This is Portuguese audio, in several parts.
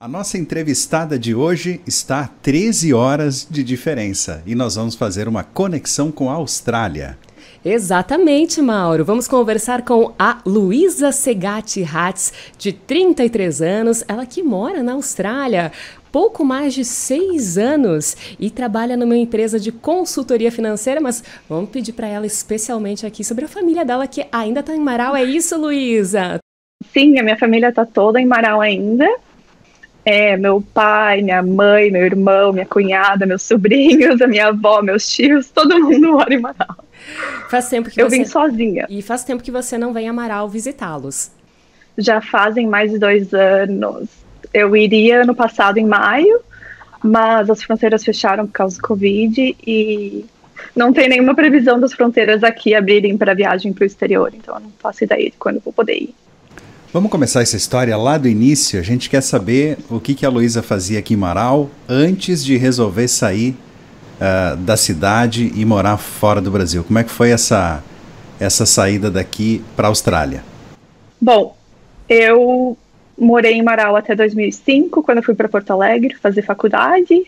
A nossa entrevistada de hoje está a 13 horas de diferença e nós vamos fazer uma conexão com a Austrália. Exatamente, Mauro. Vamos conversar com a Luísa Segatti Hatz, de 33 anos, ela que mora na Austrália pouco mais de seis anos e trabalha numa empresa de consultoria financeira, mas vamos pedir para ela especialmente aqui sobre a família dela que ainda está em Marau. É isso, Luísa? Sim, a minha família está toda em Marau ainda. É, meu pai, minha mãe, meu irmão, minha cunhada, meus sobrinhos, a minha avó, meus tios, todo mundo mora em Manaus. Faz tempo que Eu você... vim sozinha. E faz tempo que você não vem a Amaral visitá-los. Já fazem mais de dois anos. Eu iria no passado, em maio, mas as fronteiras fecharam por causa do Covid e não tem nenhuma previsão das fronteiras aqui abrirem para viagem para o exterior, então eu não faço ideia de quando eu vou poder ir. Vamos começar essa história lá do início. A gente quer saber o que, que a Luísa fazia aqui em Marau antes de resolver sair uh, da cidade e morar fora do Brasil. Como é que foi essa, essa saída daqui para a Austrália? Bom, eu morei em Marau até 2005, quando fui para Porto Alegre fazer faculdade.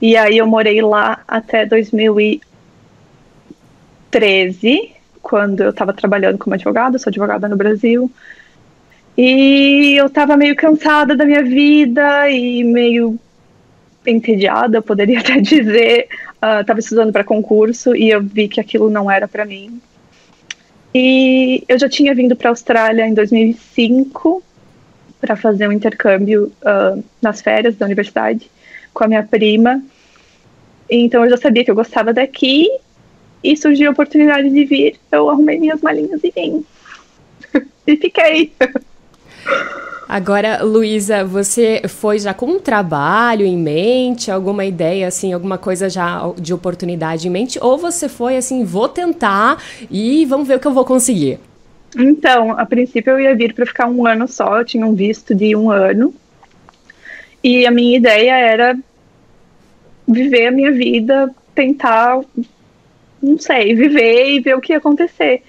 E aí eu morei lá até 2013, quando eu estava trabalhando como advogada, sou advogada no Brasil. E eu estava meio cansada da minha vida e meio entediada, poderia até dizer. Uh, estudando para concurso e eu vi que aquilo não era para mim. E eu já tinha vindo para a Austrália em 2005 para fazer um intercâmbio uh, nas férias da universidade com a minha prima. Então eu já sabia que eu gostava daqui e surgiu a oportunidade de vir. Eu arrumei minhas malinhas e vim. e fiquei. Agora, Luísa, você foi já com um trabalho em mente, alguma ideia, assim, alguma coisa já de oportunidade em mente? Ou você foi assim, vou tentar e vamos ver o que eu vou conseguir? Então, a princípio eu ia vir para ficar um ano só, eu tinha um visto de um ano. E a minha ideia era viver a minha vida, tentar, não sei, viver e ver o que ia acontecer.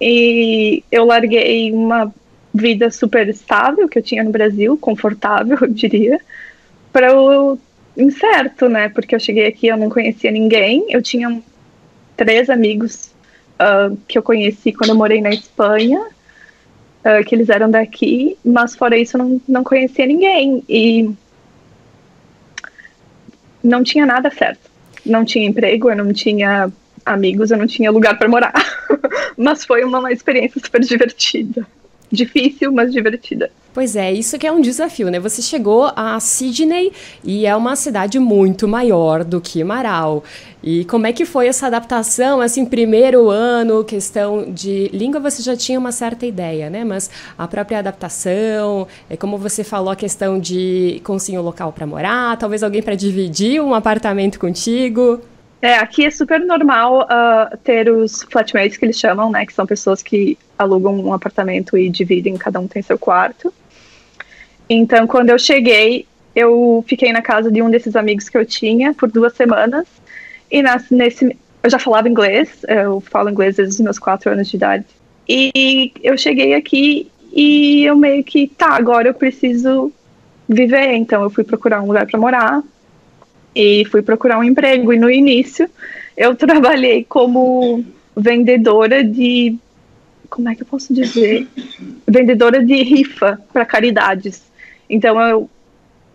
E eu larguei uma vida super estável que eu tinha no Brasil, confortável, eu diria, para o incerto, né? Porque eu cheguei aqui, eu não conhecia ninguém, eu tinha três amigos uh, que eu conheci quando eu morei na Espanha, uh, que eles eram daqui, mas fora isso eu não, não conhecia ninguém e não tinha nada certo. Não tinha emprego, eu não tinha amigos, eu não tinha lugar para morar. mas foi uma, uma experiência super divertida difícil, mas divertida. Pois é, isso que é um desafio, né? Você chegou a Sydney e é uma cidade muito maior do que Marau. E como é que foi essa adaptação, assim, primeiro ano, questão de língua, você já tinha uma certa ideia, né? Mas a própria adaptação, é como você falou, a questão de conseguir um local para morar, talvez alguém para dividir um apartamento contigo. É, aqui é super normal uh, ter os flatmates que eles chamam, né? Que são pessoas que alugam um apartamento e dividem, cada um tem seu quarto. Então, quando eu cheguei, eu fiquei na casa de um desses amigos que eu tinha por duas semanas. E nas, nesse, eu já falava inglês, eu falo inglês desde os meus quatro anos de idade. E eu cheguei aqui e eu meio que, tá, agora eu preciso viver. Então, eu fui procurar um lugar para morar e fui procurar um emprego. E no início eu trabalhei como vendedora de. Como é que eu posso dizer? vendedora de rifa para caridades. Então eu,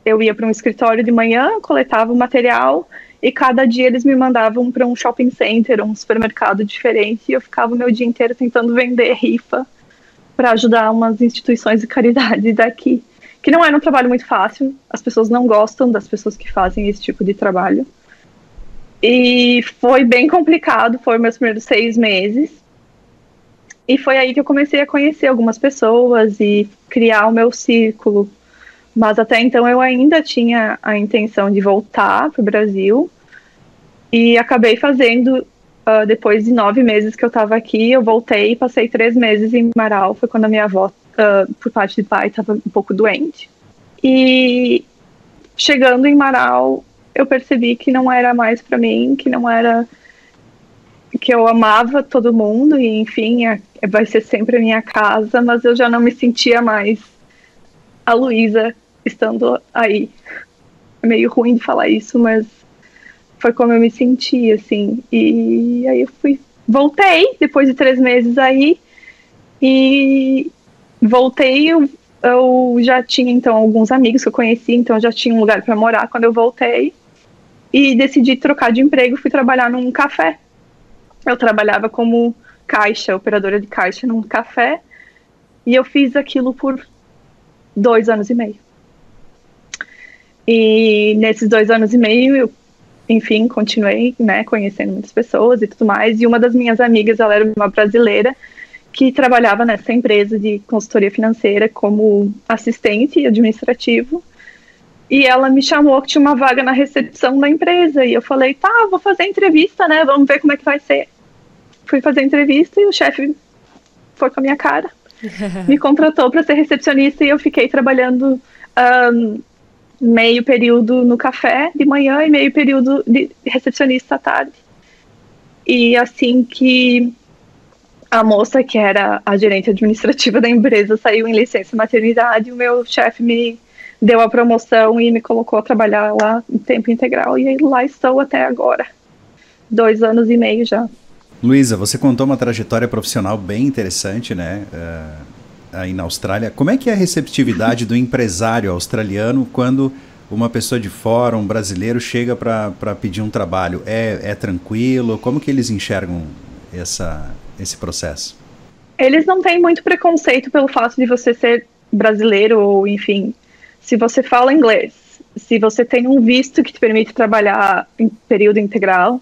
eu ia para um escritório de manhã, coletava o material e cada dia eles me mandavam para um shopping center, um supermercado diferente e eu ficava o meu dia inteiro tentando vender rifa para ajudar umas instituições de caridade daqui que não era um trabalho muito fácil, as pessoas não gostam das pessoas que fazem esse tipo de trabalho. E foi bem complicado, foram meus primeiros seis meses. E foi aí que eu comecei a conhecer algumas pessoas e criar o meu círculo. Mas até então eu ainda tinha a intenção de voltar para o Brasil. E acabei fazendo, uh, depois de nove meses que eu estava aqui, eu voltei e passei três meses em Marau. Foi quando a minha avó uh, por parte de pai, estava um pouco doente. E chegando em Marau, eu percebi que não era mais para mim, que não era que eu amava todo mundo e enfim, é, vai ser sempre a minha casa, mas eu já não me sentia mais a Luísa estando aí. É meio ruim de falar isso, mas foi como eu me senti, assim. E aí eu fui, voltei depois de três meses aí e voltei. Eu, eu já tinha então alguns amigos que eu conheci, então eu já tinha um lugar para morar quando eu voltei e decidi trocar de emprego. Fui trabalhar num café. Eu trabalhava como caixa, operadora de caixa num café e eu fiz aquilo por dois anos e meio. E nesses dois anos e meio eu enfim, continuei, né, conhecendo muitas pessoas e tudo mais. E uma das minhas amigas, ela era uma brasileira que trabalhava nessa empresa de consultoria financeira como assistente administrativo. E ela me chamou que tinha uma vaga na recepção da empresa. E eu falei, tá, vou fazer entrevista, né? Vamos ver como é que vai ser. Fui fazer entrevista e o chefe foi com a minha cara. me contratou para ser recepcionista e eu fiquei trabalhando um, meio período no café de manhã e meio período de recepcionista à tarde. E assim que a moça que era a gerente administrativa da empresa saiu em licença maternidade, o meu chefe me deu a promoção e me colocou a trabalhar lá em tempo integral e lá estou até agora. Dois anos e meio já. Luísa, você contou uma trajetória profissional bem interessante, né? Uh aí na Austrália. Como é que é a receptividade do empresário australiano quando uma pessoa de fora, um brasileiro, chega para pedir um trabalho? É, é tranquilo? Como que eles enxergam essa, esse processo? Eles não têm muito preconceito pelo fato de você ser brasileiro ou, enfim, se você fala inglês, se você tem um visto que te permite trabalhar em período integral,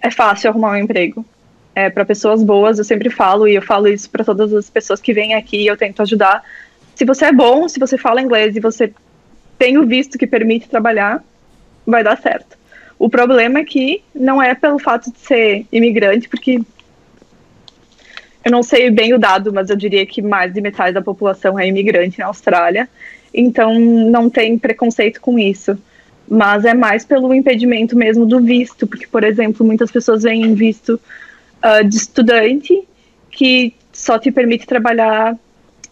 é fácil arrumar um emprego é, para pessoas boas, eu sempre falo, e eu falo isso para todas as pessoas que vêm aqui, eu tento ajudar. Se você é bom, se você fala inglês e você tem o visto que permite trabalhar, vai dar certo. O problema é que não é pelo fato de ser imigrante, porque eu não sei bem o dado, mas eu diria que mais de metade da população é imigrante na Austrália, então não tem preconceito com isso. Mas é mais pelo impedimento mesmo do visto, porque, por exemplo, muitas pessoas vêm visto uh, de estudante que só te permite trabalhar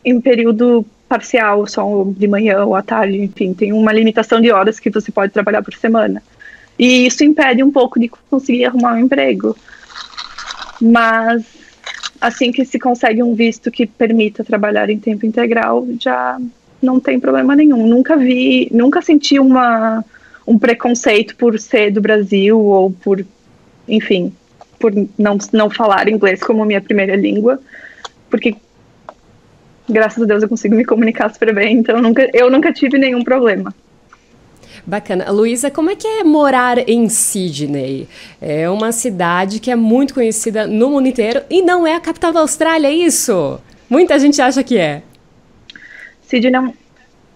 em período parcial, só de manhã ou à tarde, enfim, tem uma limitação de horas que você pode trabalhar por semana. E isso impede um pouco de conseguir arrumar um emprego. Mas assim que se consegue um visto que permita trabalhar em tempo integral, já não tem problema nenhum. Nunca vi, nunca senti uma, um preconceito por ser do Brasil ou por, enfim, por não, não falar inglês como minha primeira língua, porque graças a Deus eu consigo me comunicar super bem, então nunca, eu nunca tive nenhum problema. Bacana. Luísa, como é que é morar em Sydney? É uma cidade que é muito conhecida no mundo inteiro e não é a capital da Austrália, é isso? Muita gente acha que é. Sydney não,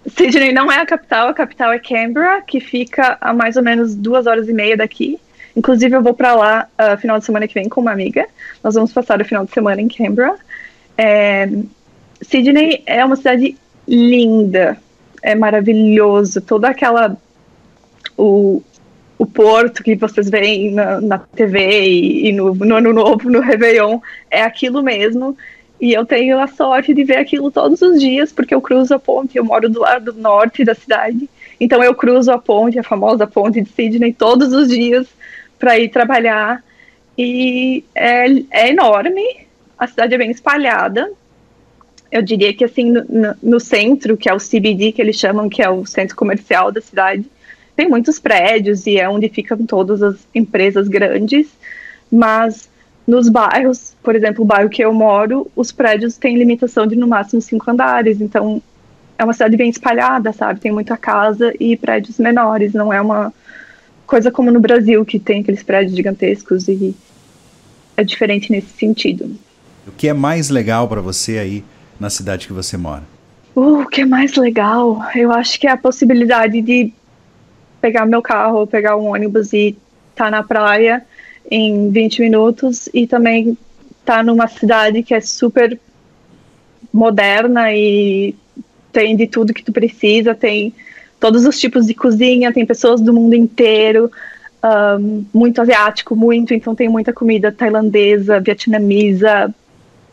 Sydney não é a capital, a capital é Canberra, que fica a mais ou menos duas horas e meia daqui. Inclusive, eu vou para lá uh, final de semana que vem com uma amiga. Nós vamos passar o final de semana em Canberra. É, Sydney é uma cidade linda, é maravilhoso. Toda aquela. O, o porto que vocês veem na, na TV e, e no, no Ano Novo, no Réveillon, é aquilo mesmo. E eu tenho a sorte de ver aquilo todos os dias, porque eu cruzo a ponte, eu moro do lado norte da cidade. Então eu cruzo a ponte, a famosa ponte de Sydney, todos os dias para ir trabalhar. E é, é enorme, a cidade é bem espalhada. Eu diria que assim no, no, centro, que é o CBD, que eles chamam, que é o centro comercial da cidade, tem muitos prédios e é onde ficam todas as empresas grandes. Mas nos bairros, por exemplo, o bairro que eu moro, os prédios têm limitação de no máximo cinco andares. Então é uma cidade bem espalhada, sabe? Tem muita casa e prédios menores. Não é uma coisa como no Brasil, que tem aqueles prédios gigantescos e é diferente nesse sentido. O que é mais legal para você aí na cidade que você mora? Uh, o que é mais legal? Eu acho que é a possibilidade de pegar meu carro, pegar um ônibus e tá na praia em 20 minutos e também tá numa cidade que é super moderna e tem de tudo que tu precisa, tem todos os tipos de cozinha, tem pessoas do mundo inteiro, um, muito asiático, muito, então tem muita comida tailandesa, vietnamesa,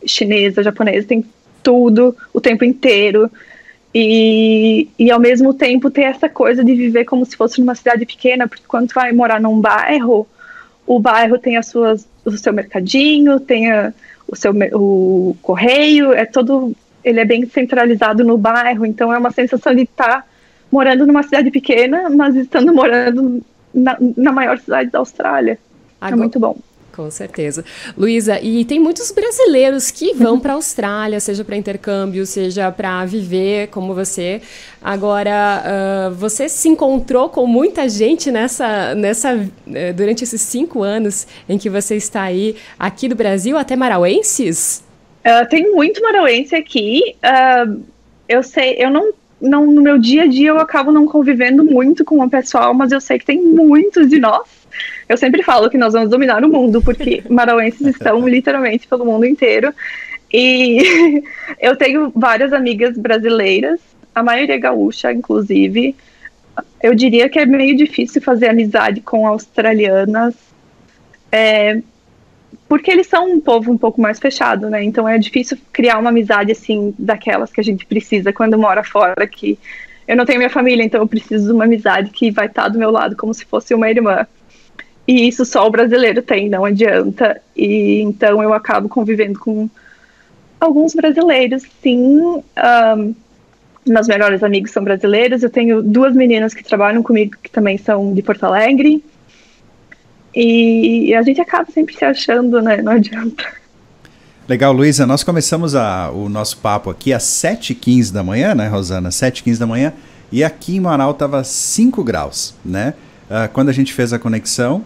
chinesa, japonesa, tem tudo o tempo inteiro. E, e ao mesmo tempo ter essa coisa de viver como se fosse numa cidade pequena, porque quando tu vai morar num bairro, o bairro tem as suas, o seu mercadinho, tem a, o seu o correio, é todo ele é bem centralizado no bairro, então é uma sensação de estar morando numa cidade pequena, mas estando morando na, na maior cidade da Austrália. É Agora, é muito bom. Com certeza. Luísa, e tem muitos brasileiros que vão para a Austrália, seja para intercâmbio, seja para viver como você. Agora, uh, você se encontrou com muita gente nessa, nessa, uh, durante esses cinco anos em que você está aí, aqui do Brasil, até marauenses? Uh, tem muito marauense aqui. Uh, eu sei, eu não, não, no meu dia a dia eu acabo não convivendo muito com o pessoal, mas eu sei que tem muitos de nós eu sempre falo que nós vamos dominar o mundo, porque marauenses estão literalmente pelo mundo inteiro. E eu tenho várias amigas brasileiras, a maioria gaúcha, inclusive. Eu diria que é meio difícil fazer amizade com australianas, é, porque eles são um povo um pouco mais fechado, né? Então é difícil criar uma amizade assim daquelas que a gente precisa quando mora fora, que eu não tenho minha família, então eu preciso de uma amizade que vai estar do meu lado como se fosse uma irmã. E isso só o brasileiro tem, não adianta. E então eu acabo convivendo com alguns brasileiros, sim. Um, meus melhores amigos são brasileiros. Eu tenho duas meninas que trabalham comigo que também são de Porto Alegre. E a gente acaba sempre se achando, né? Não adianta. Legal, Luísa. Nós começamos a, o nosso papo aqui às 7h15 da manhã, né, Rosana? 7h15 da manhã. E aqui em Manaus estava 5 graus, né? Uh, quando a gente fez a conexão,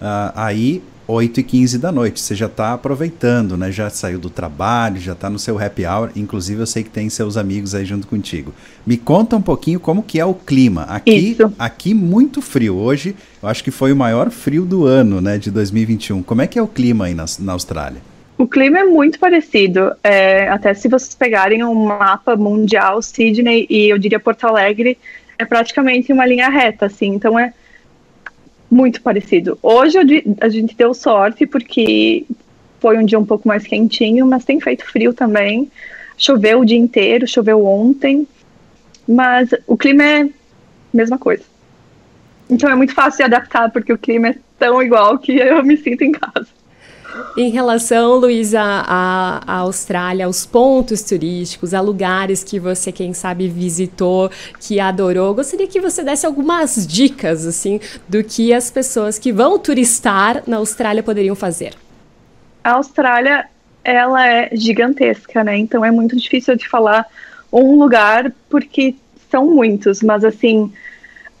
Uh, aí, 8 e 15 da noite, você já está aproveitando, né? Já saiu do trabalho, já está no seu happy hour. Inclusive, eu sei que tem seus amigos aí junto contigo. Me conta um pouquinho como que é o clima. Aqui, Isso. aqui muito frio. Hoje, eu acho que foi o maior frio do ano, né? De 2021. Como é que é o clima aí na, na Austrália? O clima é muito parecido. É, até se vocês pegarem um mapa mundial, Sydney e eu diria Porto Alegre, é praticamente uma linha reta, assim. Então é muito parecido. Hoje a gente deu sorte porque foi um dia um pouco mais quentinho, mas tem feito frio também. Choveu o dia inteiro, choveu ontem, mas o clima é a mesma coisa. Então é muito fácil de adaptar porque o clima é tão igual que eu me sinto em casa. Em relação, Luísa, à, Austrália, aos pontos turísticos, a lugares que você, quem sabe, visitou, que adorou, gostaria que você desse algumas dicas, assim, do que as pessoas que vão turistar na Austrália poderiam fazer. A Austrália, ela é gigantesca, né? Então é muito difícil de falar um lugar, porque são muitos, mas assim,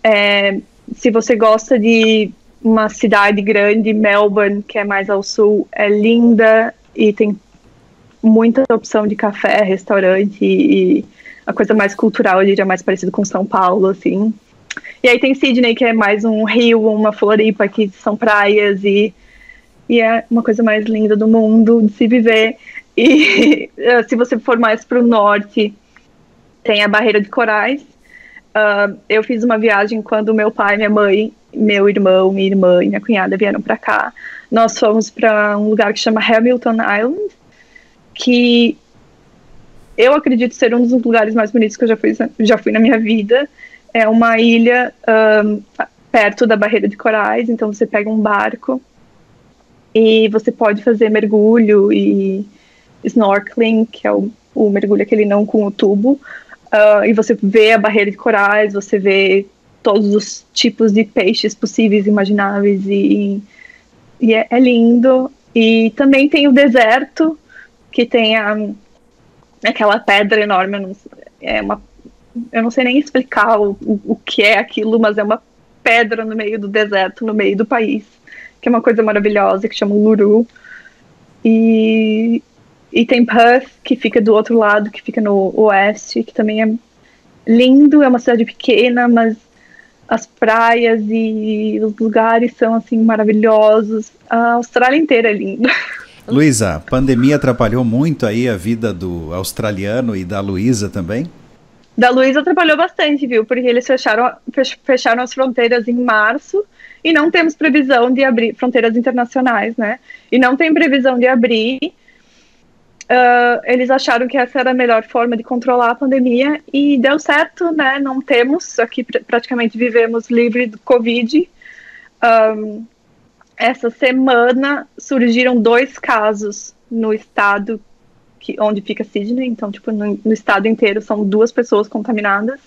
é, se você gosta de uma cidade grande, Melbourne, que é mais ao sul, é linda e tem muita opção de café, restaurante e a coisa mais cultural, eu diria, mais parecido com São Paulo, assim. E aí tem Sydney, que é mais um rio, uma Floripa, que são praias e, e é uma coisa mais linda do mundo de se viver. E se você for mais para o norte, tem a Barreira de Corais. Uh, eu fiz uma viagem quando meu pai e minha mãe meu irmão, minha irmã e minha cunhada vieram para cá. Nós fomos para um lugar que chama Hamilton Island, que eu acredito ser um dos lugares mais bonitos que eu já fui, já fui na minha vida. É uma ilha um, perto da barreira de corais, então você pega um barco e você pode fazer mergulho e snorkeling, que é o, o mergulho aquele não com o tubo, uh, e você vê a barreira de corais, você vê todos os tipos de peixes possíveis, imagináveis, e, e é, é, lindo. E também tem o deserto, que tem a, aquela pedra enorme, eu não, é uma, eu não sei nem explicar o, o, o que é aquilo, mas é uma pedra no meio do deserto, no meio do país, que é uma coisa maravilhosa, que chama Luru. E, e tem Perth, que fica do outro lado, que fica no oeste, que também é lindo, é uma cidade pequena, mas as praias e os lugares são assim maravilhosos. A Austrália inteira é linda. Luísa, a pandemia atrapalhou muito aí a vida do australiano e da Luísa também? Da Luísa atrapalhou bastante, viu? Porque eles fecharam, fecharam as fronteiras em março e não temos previsão de abrir fronteiras internacionais, né? E não tem previsão de abrir uh, eles acharam que essa era a melhor forma de controlar a pandemia e deu certo, né? Não temos, aqui pr praticamente vivemos livre do Covid. Um, essa semana surgiram dois casos no estado que, onde fica Sydney, então, tipo, no, no estado inteiro são duas pessoas contaminadas.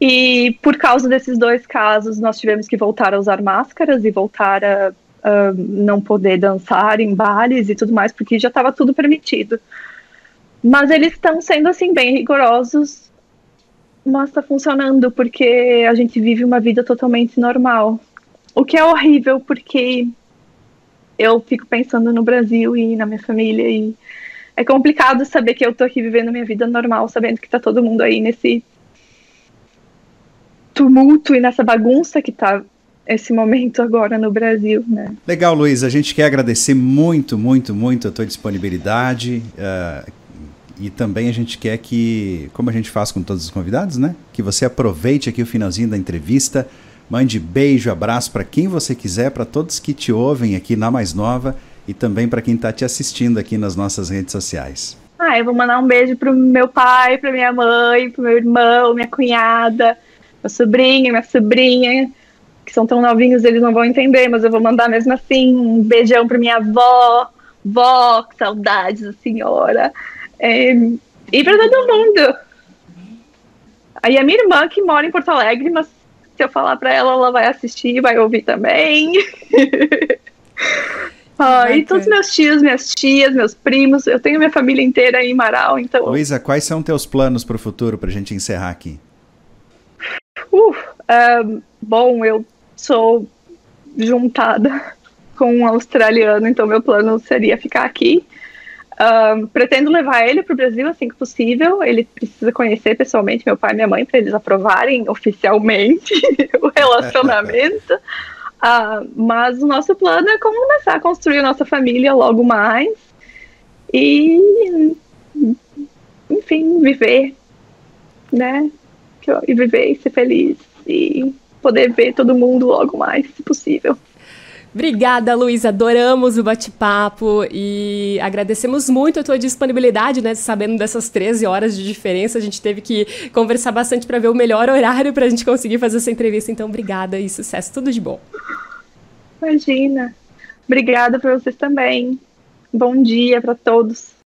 E por causa desses dois casos, nós tivemos que voltar a usar máscaras e voltar a uh, não poder dançar em bares e tudo mais, porque já estava tudo permitido. Mas eles estão sendo assim bem rigorosos, mas está funcionando porque a gente vive uma vida totalmente normal. O que é horrível porque eu fico pensando no Brasil e na minha família e é complicado saber que eu tô aqui vivendo minha vida normal, sabendo que tá todo mundo aí nesse tumulto e nessa bagunça que tá esse momento agora no Brasil, né? Legal, Luiz. A gente quer agradecer muito, muito, muito a tua disponibilidade. Uh, e também a gente quer que, como a gente faz com todos os convidados, né? Que você aproveite aqui o finalzinho da entrevista, mande beijo, abraço para quem você quiser, para todos que te ouvem aqui na Mais Nova e também para quem está te assistindo aqui nas nossas redes sociais. Ah, eu vou mandar um beijo pro meu pai, pra minha mãe, pro meu irmão, minha cunhada, meu sobrinho, minha sobrinha, que são tão novinhos, eles não vão entender, mas eu vou mandar mesmo assim um beijão para minha avó, vó, que saudades da senhora, é, e para todo mundo. Aí a minha irmã que mora em Porto Alegre, mas se eu falar para ela, ela vai assistir, vai ouvir também. ah, e todos meus tios, minhas tias, meus primos, eu tenho minha família inteira em Marau, então. Luísa, quais são teus planos para o futuro para a gente encerrar aqui? Uh, um, bom, eu sou juntada com um australiano, então meu plano seria ficar aqui. Um, pretendo levar ele para o Brasil assim que possível. Ele precisa conhecer pessoalmente meu pai e minha mãe para eles aprovarem oficialmente o relacionamento. Uh, mas o nosso plano é começar a construir a nossa família logo mais e, enfim, viver, né? E viver e ser feliz e poder ver todo mundo logo mais, se possível. Obrigada, Luísa. Adoramos o bate-papo e agradecemos muito a tua disponibilidade, né? Sabendo dessas 13 horas de diferença, a gente teve que conversar bastante para ver o melhor horário para a gente conseguir fazer essa entrevista. Então, obrigada e sucesso. Tudo de bom. Imagina. Obrigada para vocês também. Bom dia para todos.